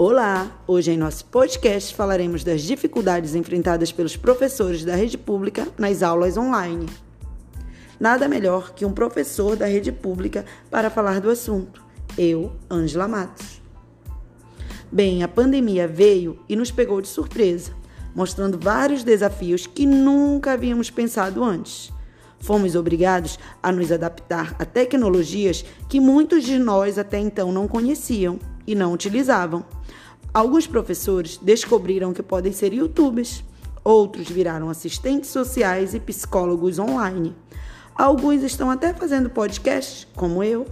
Olá! Hoje em nosso podcast falaremos das dificuldades enfrentadas pelos professores da rede pública nas aulas online. Nada melhor que um professor da rede pública para falar do assunto. Eu, Ângela Matos. Bem, a pandemia veio e nos pegou de surpresa, mostrando vários desafios que nunca havíamos pensado antes. Fomos obrigados a nos adaptar a tecnologias que muitos de nós até então não conheciam e não utilizavam. Alguns professores descobriram que podem ser youtubers, outros viraram assistentes sociais e psicólogos online. Alguns estão até fazendo podcast, como eu.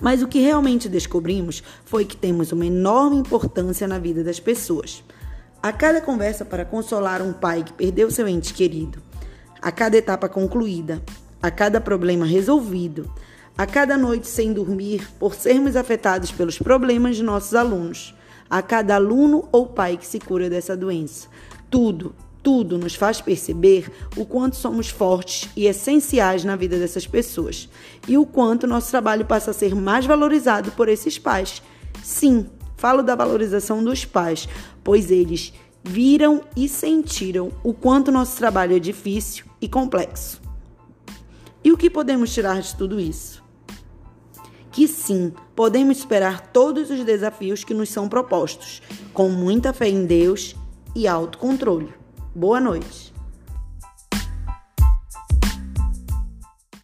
Mas o que realmente descobrimos foi que temos uma enorme importância na vida das pessoas. A cada conversa para consolar um pai que perdeu seu ente querido, a cada etapa concluída, a cada problema resolvido, a cada noite sem dormir por sermos afetados pelos problemas de nossos alunos, a cada aluno ou pai que se cura dessa doença. Tudo, tudo nos faz perceber o quanto somos fortes e essenciais na vida dessas pessoas e o quanto nosso trabalho passa a ser mais valorizado por esses pais. Sim, falo da valorização dos pais, pois eles viram e sentiram o quanto nosso trabalho é difícil e complexo. E o que podemos tirar de tudo isso? Que sim, podemos superar todos os desafios que nos são propostos, com muita fé em Deus e autocontrole. Boa noite.